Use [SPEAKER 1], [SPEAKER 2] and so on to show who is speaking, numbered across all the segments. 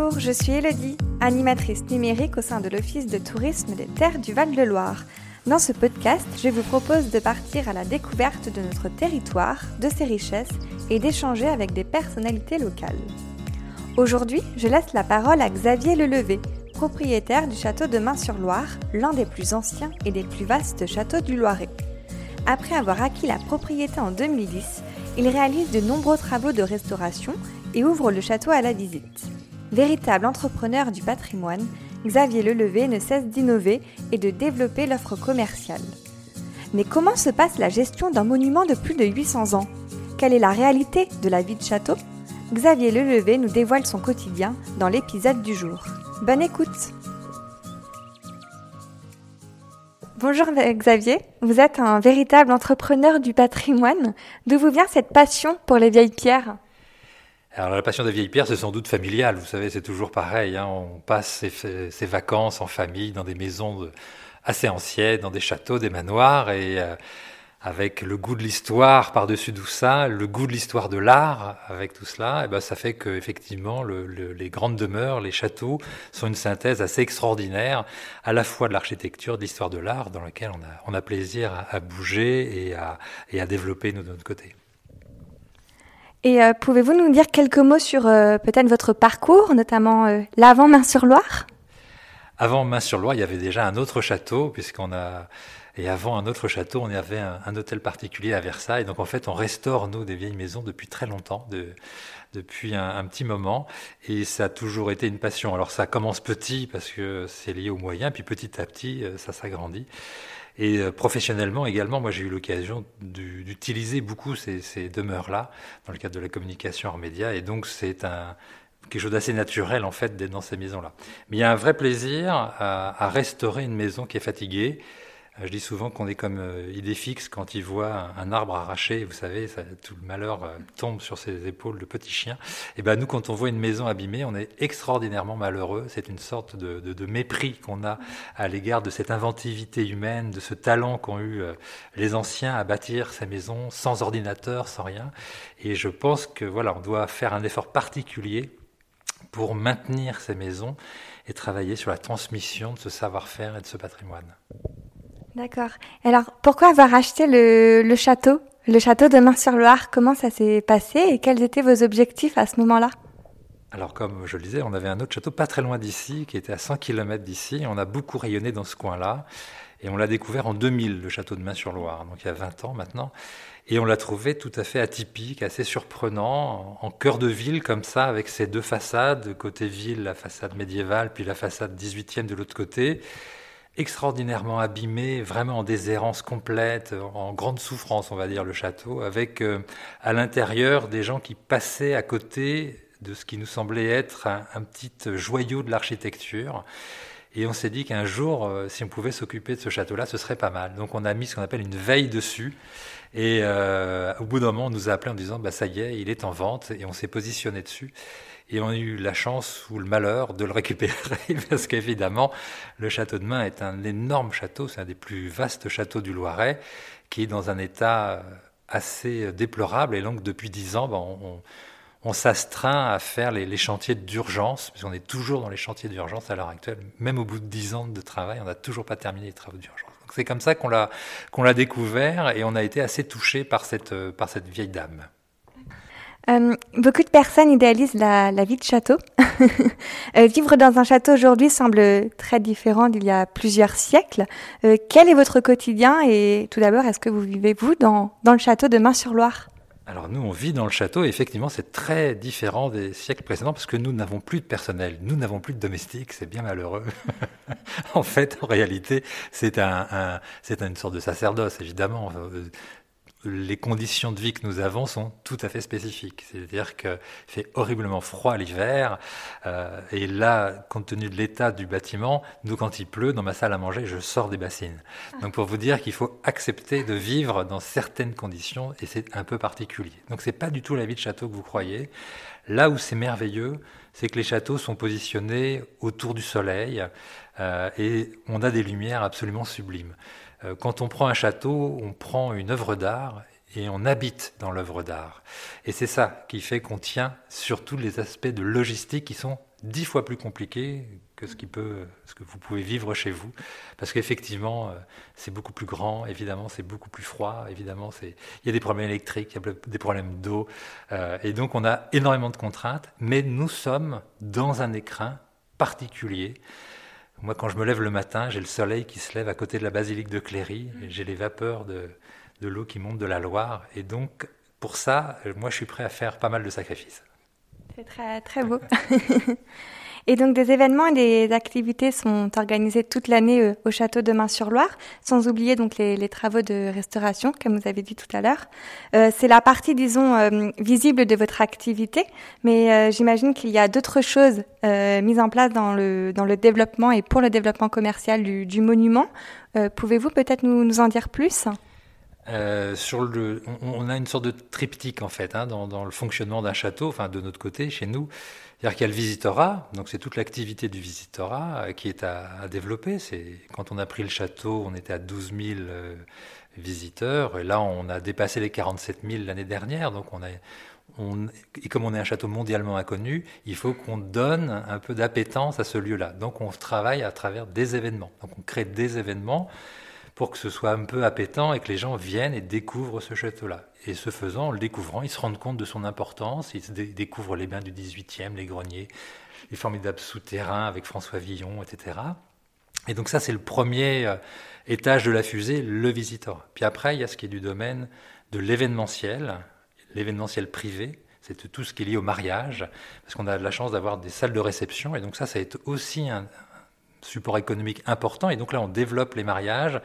[SPEAKER 1] Bonjour, je suis Elodie, animatrice numérique au sein de l'Office de tourisme des terres du Val-de-Loire. Dans ce podcast, je vous propose de partir à la découverte de notre territoire, de ses richesses et d'échanger avec des personnalités locales. Aujourd'hui, je laisse la parole à Xavier Lelevé, propriétaire du château de Main-sur-Loire, l'un des plus anciens et des plus vastes châteaux du Loiret. Après avoir acquis la propriété en 2010, il réalise de nombreux travaux de restauration et ouvre le château à la visite. Véritable entrepreneur du patrimoine, Xavier Lelevé ne cesse d'innover et de développer l'offre commerciale. Mais comment se passe la gestion d'un monument de plus de 800 ans? Quelle est la réalité de la vie de château? Xavier Lelevé nous dévoile son quotidien dans l'épisode du jour. Bonne écoute Bonjour Xavier, vous êtes un véritable entrepreneur du patrimoine. D'où vous vient cette passion pour les vieilles pierres?
[SPEAKER 2] Alors la passion des vieilles pierres, c'est sans doute familial. Vous savez, c'est toujours pareil. Hein. On passe ses, vacances en famille dans des maisons assez anciennes, dans des châteaux, des manoirs, et euh, avec le goût de l'histoire par-dessus tout ça, le goût de l'histoire de l'art avec tout cela, et eh ben ça fait que effectivement le, les grandes demeures, les châteaux sont une synthèse assez extraordinaire, à la fois de l'architecture, de l'histoire de l'art, dans laquelle on a, on a plaisir à, à bouger et à, et à développer nous, de notre côté.
[SPEAKER 1] Et euh, pouvez-vous nous dire quelques mots sur euh, peut-être votre parcours, notamment euh, l'avant Main-sur-Loire
[SPEAKER 2] Avant Main-sur-Loire, il y avait déjà un autre château, puisqu'on a et avant un autre château, on avait un, hôtel particulier à Versailles. Donc en fait, on restaure nous des vieilles maisons depuis très longtemps, de, depuis un, un, petit moment, et ça a toujours été une passion. Alors ça commence petit parce que c'est lié aux moyens, puis petit à petit, ça s'agrandit. Et euh, professionnellement également, moi j'ai eu l'occasion d'utiliser beaucoup ces, demeures-là dans le cadre de la communication en médias. Et donc c'est quelque chose d'assez naturel en fait d'être dans ces maisons-là. Mais il y a un vrai plaisir à, à restaurer une maison qui est fatiguée, je dis souvent qu'on est comme euh, idée fixe quand il voit un arbre arraché, vous savez, tout le malheur euh, tombe sur ses épaules de petit chien. Et ben nous, quand on voit une maison abîmée, on est extraordinairement malheureux. C'est une sorte de, mépris qu'on a à l'égard de cette inventivité humaine, de ce talent qu'ont eu les anciens à bâtir ces maisons sans ordinateur, sans rien. Et je pense que voilà, on doit faire un effort particulier pour maintenir ces maisons et travailler sur la transmission de ce savoir-faire et de ce patrimoine.
[SPEAKER 1] D'accord. Alors, pourquoi avoir acheté le, château, le château de Main-sur-Loire? Comment ça s'est passé et quels étaient vos objectifs à ce moment-là?
[SPEAKER 2] Alors comme je le disais, on avait un autre château pas très loin d'ici, qui était à 100 km d'ici. On a beaucoup rayonné dans ce coin-là. Et on l'a découvert en 2000, le château de Main-sur-Loire, donc il y a 20 ans maintenant. Et on l'a trouvé tout à fait atypique, assez surprenant, en cœur de ville comme ça, avec ses deux façades, côté ville, la façade médiévale, puis la façade 18e de l'autre côté extraordinairement abîmé, vraiment en déshérence complète, en grande souffrance, on va dire, le château, avec euh, à l'intérieur des gens qui passaient à côté de ce qui nous semblait être un, petit joyau de l'architecture. Et on s'est dit qu'un jour, euh, si on pouvait s'occuper de ce château-là, ce serait pas mal. Donc on a mis ce qu'on appelle une veille dessus. Et euh, au bout d'un moment, on nous a appelé en disant, bah, ça y est, il est en vente. Et on s'est positionné dessus. Et on a eu la chance ou le malheur de le récupérer parce qu'évidemment, le château de Main est un énorme château, c'est un des plus vastes châteaux du Loiret, qui est dans un état assez déplorable. Et donc, depuis dix ans, ben, on, s'astreint à faire les, chantiers d'urgence, puisqu'on est toujours dans les chantiers d'urgence à l'heure actuelle. Même au bout de dix ans de travail, on n'a toujours pas terminé les travaux d'urgence. C'est comme ça qu'on l'a découvert et on a été assez touché par cette par cette vieille dame.
[SPEAKER 1] Euh, beaucoup de personnes idéalisent la, vie de château. euh, vivre dans un château aujourd'hui semble très différent d'il y a plusieurs siècles. Euh, quel est votre quotidien et tout d'abord, est-ce que vous vivez, vous, dans, le château de Main-sur-Loire?
[SPEAKER 2] Alors nous, on vit dans le château et effectivement, c'est très différent des siècles précédents parce que nous n'avons plus de personnel, nous n'avons plus de domestiques, c'est bien malheureux. en fait, en réalité, c'est une sorte de sacerdoce, évidemment les conditions de vie que nous avons sont tout à fait spécifiques. C'est-à-dire qu'il fait horriblement froid l'hiver, euh, et là, compte tenu de l'état du bâtiment, nous, quand il pleut, dans ma salle à manger, je sors des bassines. Donc pour vous dire qu'il faut accepter de vivre dans certaines conditions, et c'est un peu particulier. Donc c'est pas du tout la vie de château que vous croyez. Là où c'est merveilleux, c'est que les châteaux sont positionnés autour du soleil, euh, et on a des lumières absolument sublimes. Euh, quand on prend un château, on prend une œuvre d'art et on habite dans l'œuvre d'art. Et c'est ça qui fait qu'on tient sur tous les aspects de logistique qui sont dix fois plus compliqué que ce que vous pouvez vivre chez vous. Parce qu'effectivement, euh, c'est beaucoup plus grand, évidemment, c'est beaucoup plus froid, évidemment, il y a des problèmes électriques, il y a des problèmes d'eau. Euh, et donc, on a énormément de contraintes, mais nous sommes dans un écrin particulier. Moi, quand je me lève le matin, j'ai le soleil qui se lève à côté de la basilique de Cléry, j'ai les vapeurs de, de l'eau qui monte de la Loire. Et donc, pour ça, moi, je suis prêt à faire pas mal de sacrifices.
[SPEAKER 1] C'est très, très beau. et donc, des événements et des activités sont organisés toute l'année euh, au château de Main-sur-Loire, sans oublier donc les, travaux de restauration, comme vous avez dit tout à l'heure. Euh, c'est la partie, disons, euh, visible de votre activité, mais j'imagine qu'il y a d'autres choses mises en place dans le, dans le développement et pour le développement commercial du, monument. Pouvez-vous peut-être nous, en dire plus?
[SPEAKER 2] Sur le, on, a une sorte de triptyque en fait hein, dans, le fonctionnement d'un château, enfin de notre côté, chez nous. C'est-à-dire qu'il y a le visitorat, donc c'est toute l'activité du visitorat euh, qui est à, développer. C'est quand on a pris le château, on était à 12 000 euh, visiteurs, et là on a dépassé les 47 000 l'année dernière. Donc on a, et comme on est un château mondialement inconnu, il faut qu'on donne un peu d'appétence à ce lieu-là. Donc on travaille à travers des événements. Donc on crée des événements pour que ce soit un peu appétant et que les gens viennent et découvrent ce château-là. Et ce faisant, en le découvrant, ils se rendent compte de son importance, ils découvrent les bains du 18e, les greniers, les formidables souterrains avec François Villon, etc. Et donc ça, c'est le premier euh, étage de la fusée, le visiteur. Puis après, il y a ce qui est du domaine de l'événementiel, l'événementiel privé, c'est tout ce qui est lié au mariage, parce qu'on a de la chance d'avoir des salles de réception, et donc ça, ça est aussi un, support économique important. Et donc là, on développe les mariages,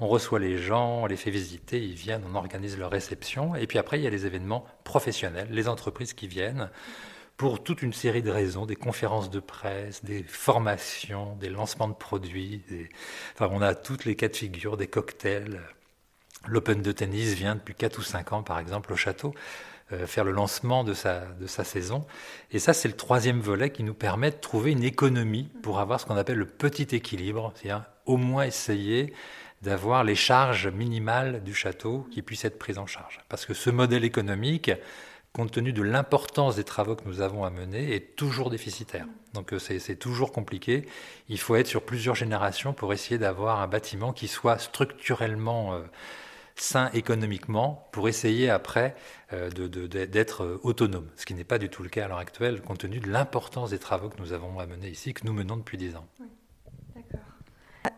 [SPEAKER 2] on reçoit les gens, on les fait visiter, ils viennent, on organise leur réception. Et puis après, il y a les événements professionnels, les entreprises qui viennent pour toute une série de raisons, des conférences de presse, des formations, des lancements de produits. Enfin, on a toutes les cas de figure, des cocktails. L'Open de tennis vient depuis 4 ou 5 ans, par exemple, au château. Euh, faire le lancement de sa, de sa saison. Et ça, c'est le troisième volet qui nous permet de trouver une économie pour avoir ce qu'on appelle le petit équilibre, c'est-à-dire au moins essayer d'avoir les charges minimales du château qui puissent être prises en charge. Parce que ce modèle économique, compte tenu de l'importance des travaux que nous avons à mener, est toujours déficitaire. Donc euh, c'est toujours compliqué. Il faut être sur plusieurs générations pour essayer d'avoir un bâtiment qui soit structurellement... Euh, sain économiquement pour essayer après euh, d'être euh, autonome, ce qui n'est pas du tout le cas à l'heure actuelle, compte tenu de l'importance des travaux que nous avons à mener ici, que nous menons depuis dix ans.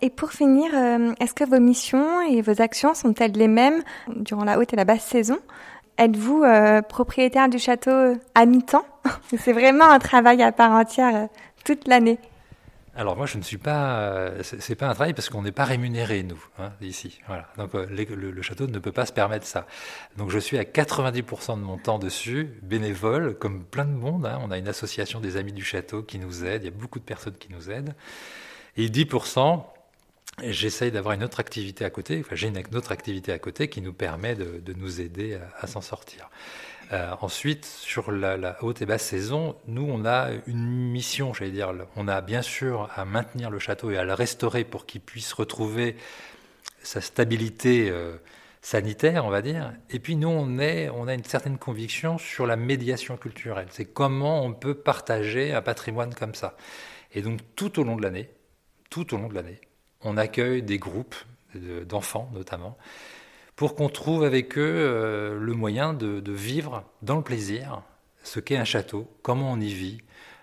[SPEAKER 1] Et pour finir, euh, est-ce que vos missions et vos actions sont-elles les mêmes durant la haute et la basse saison? Êtes-vous propriétaire du château à mi-temps? C'est vraiment un travail à part entière toute l'année
[SPEAKER 2] alors moi, je ne suis pas. Euh, c'est pas un travail parce qu'on n'est pas rémunéré nous hein, ici. Voilà. Donc euh, le, château ne peut pas se permettre ça. Donc je suis à 90% de mon temps dessus, bénévole, comme plein de monde. Hein. On a une association des amis du château qui nous aide. Il y a beaucoup de personnes qui nous aident. Et 10%, j'essaye d'avoir une autre activité à côté. Enfin, j'ai une autre activité à côté qui nous permet de, nous aider à s'en sortir. Euh, ensuite, sur la, haute et basse saison, nous, on a une mission, j'allais dire. On a bien sûr à maintenir le château et à le restaurer pour qu'il puisse retrouver sa stabilité euh, sanitaire, on va dire. Et puis nous, on, est, on a une certaine conviction sur la médiation culturelle. C'est comment on peut partager un patrimoine comme ça. Et donc, tout au long de l'année, tout au long de l'année, on accueille des groupes d'enfants notamment pour qu'on trouve avec eux euh, le moyen de, vivre dans le plaisir ce qu'est un château, comment on y vit,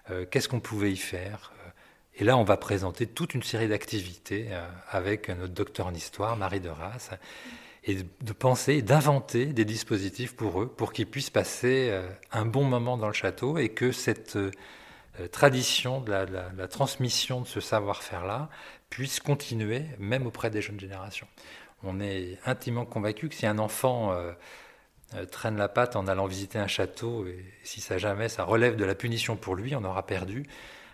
[SPEAKER 2] euh, qu'est-ce qu'on pouvait y faire. Euh. Et là, on va présenter toute une série d'activités avec notre docteur en histoire, Marie de Rasse, et de penser, d'inventer des dispositifs pour eux, pour qu'ils puissent passer un bon moment dans le château et que cette tradition de la transmission de ce savoir-faire-là puisse continuer, même auprès des jeunes générations on est intimement convaincu que si un enfant euh, euh, traîne la patte en allant visiter un château, et si ça jamais ça relève de la punition pour lui, on aura perdu.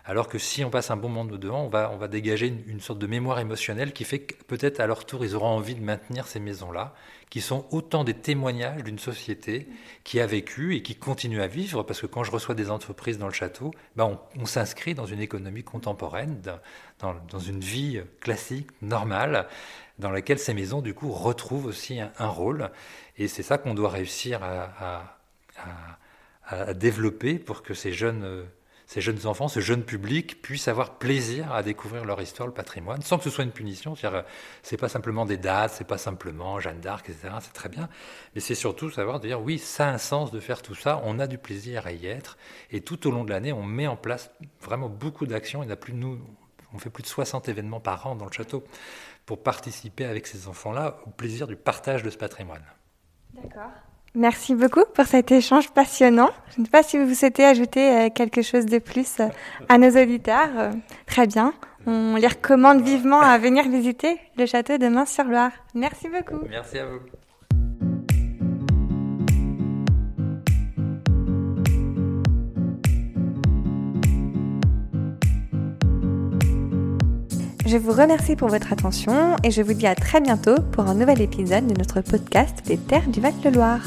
[SPEAKER 2] Alors que si on passe un bon moment dedans, on va, on va dégager une, sorte de mémoire émotionnelle qui fait que peut-être à leur tour, ils auront envie de maintenir ces maisons-là, qui sont autant des témoignages d'une société qui a vécu et qui continue à vivre, parce que quand je reçois des entreprises dans le château, ben on, s'inscrit dans une économie contemporaine, dans, dans, une vie classique, normale, dans laquelle ces maisons, du coup, retrouvent aussi un, rôle. Et c'est ça qu'on doit réussir à, à, à, développer pour que ces jeunes, ces jeunes enfants, ce jeune public puissent avoir plaisir à découvrir leur histoire, le patrimoine, sans que ce soit une punition. C'est-à-dire, c'est pas simplement des dates, c'est pas simplement Jeanne d'Arc, etc. C'est très bien, mais c'est surtout savoir dire oui, ça a un sens de faire tout ça. On a du plaisir à y être, et tout au long de l'année, on met en place vraiment beaucoup d'actions. Il a plus nous, on fait plus de 60 événements par an dans le château pour participer avec ces enfants-là au plaisir du partage de ce patrimoine.
[SPEAKER 1] D'accord. Merci beaucoup pour cet échange passionnant. Je ne sais pas si vous souhaitez ajouter euh, quelque chose de plus euh, à nos auditeurs. Euh, très bien. On les recommande vivement à venir visiter le château de Main-sur-Loire. Merci beaucoup.
[SPEAKER 2] Merci à vous.
[SPEAKER 1] Je vous remercie pour votre attention et je vous dis à très bientôt pour un nouvel épisode de notre podcast des Terres du Val-de-Loire.